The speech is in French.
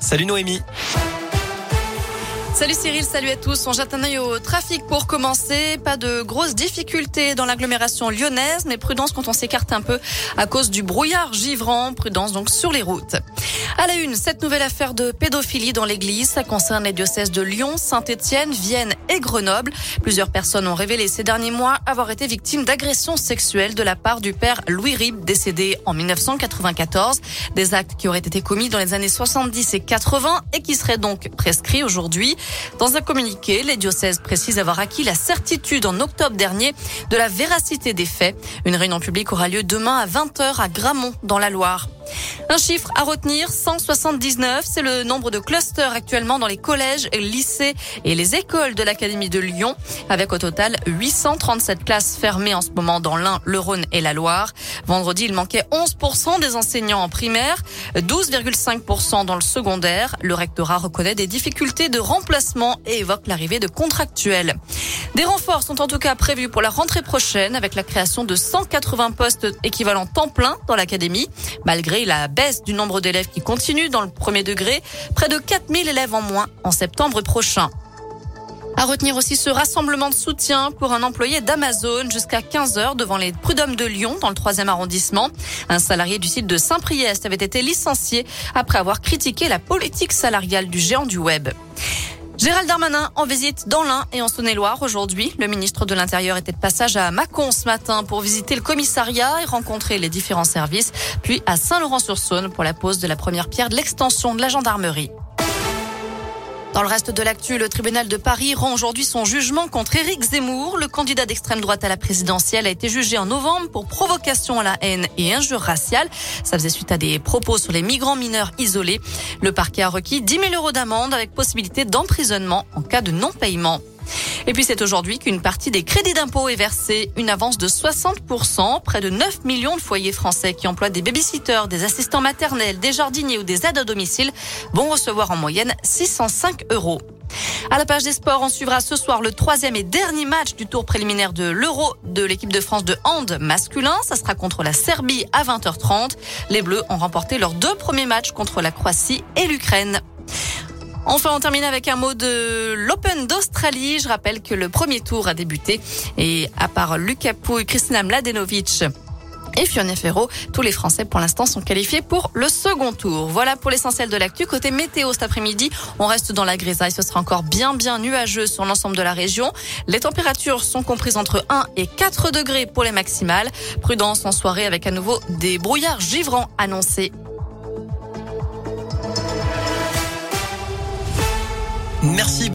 Salut Noémie. Salut Cyril, salut à tous. On jette un œil au trafic pour commencer. Pas de grosses difficultés dans l'agglomération lyonnaise, mais prudence quand on s'écarte un peu à cause du brouillard givrant. Prudence donc sur les routes. À la une, cette nouvelle affaire de pédophilie dans l'église, ça concerne les diocèses de Lyon, Saint-Étienne, Vienne et Grenoble. Plusieurs personnes ont révélé ces derniers mois avoir été victimes d'agressions sexuelles de la part du père Louis Rib, décédé en 1994. Des actes qui auraient été commis dans les années 70 et 80 et qui seraient donc prescrits aujourd'hui. Dans un communiqué, les diocèses précisent avoir acquis la certitude en octobre dernier de la véracité des faits. Une réunion publique aura lieu demain à 20h à Gramont, dans la Loire. Un chiffre à retenir, 179, c'est le nombre de clusters actuellement dans les collèges, lycées et les écoles de l'Académie de Lyon, avec au total 837 classes fermées en ce moment dans l'Ain, le Rhône et la Loire. Vendredi, il manquait 11% des enseignants en primaire, 12,5% dans le secondaire. Le rectorat reconnaît des difficultés de remplacement et évoque l'arrivée de contractuels. Des renforts sont en tout cas prévus pour la rentrée prochaine avec la création de 180 postes équivalents temps plein dans l'académie. Malgré la baisse du nombre d'élèves qui continue dans le premier degré, près de 4000 élèves en moins en septembre prochain. À retenir aussi ce rassemblement de soutien pour un employé d'Amazon jusqu'à 15 heures devant les prud'hommes de Lyon dans le troisième arrondissement. Un salarié du site de Saint-Priest avait été licencié après avoir critiqué la politique salariale du géant du web. Gérald Darmanin en visite dans l'Ain et en Saône-et-Loire aujourd'hui. Le ministre de l'Intérieur était de passage à Mâcon ce matin pour visiter le commissariat et rencontrer les différents services, puis à Saint-Laurent-sur-Saône pour la pose de la première pierre de l'extension de la gendarmerie. Dans le reste de l'actu, le tribunal de Paris rend aujourd'hui son jugement contre Éric Zemmour. Le candidat d'extrême droite à la présidentielle a été jugé en novembre pour provocation à la haine et injure raciale. Ça faisait suite à des propos sur les migrants mineurs isolés. Le parquet a requis 10 000 euros d'amende avec possibilité d'emprisonnement en cas de non-paiement. Et puis c'est aujourd'hui qu'une partie des crédits d'impôt est versée, une avance de 60%. Près de 9 millions de foyers français qui emploient des babysitters, des assistants maternels, des jardiniers ou des aides à domicile vont recevoir en moyenne 605 euros. À la page des sports, on suivra ce soir le troisième et dernier match du tour préliminaire de l'Euro de l'équipe de France de hand masculin. Ça sera contre la Serbie à 20h30. Les Bleus ont remporté leurs deux premiers matchs contre la Croatie et l'Ukraine. Enfin, on termine avec un mot de l'Open d'Australie. Je rappelle que le premier tour a débuté et à part Lucas Pouille, Kristina Mladenovic et Fiona Ferro. Tous les Français pour l'instant sont qualifiés pour le second tour. Voilà pour l'essentiel de l'actu. Côté météo cet après-midi, on reste dans la grisaille. Ce sera encore bien bien nuageux sur l'ensemble de la région. Les températures sont comprises entre 1 et 4 degrés pour les maximales. Prudence en soirée avec à nouveau des brouillards givrants annoncés. Merci.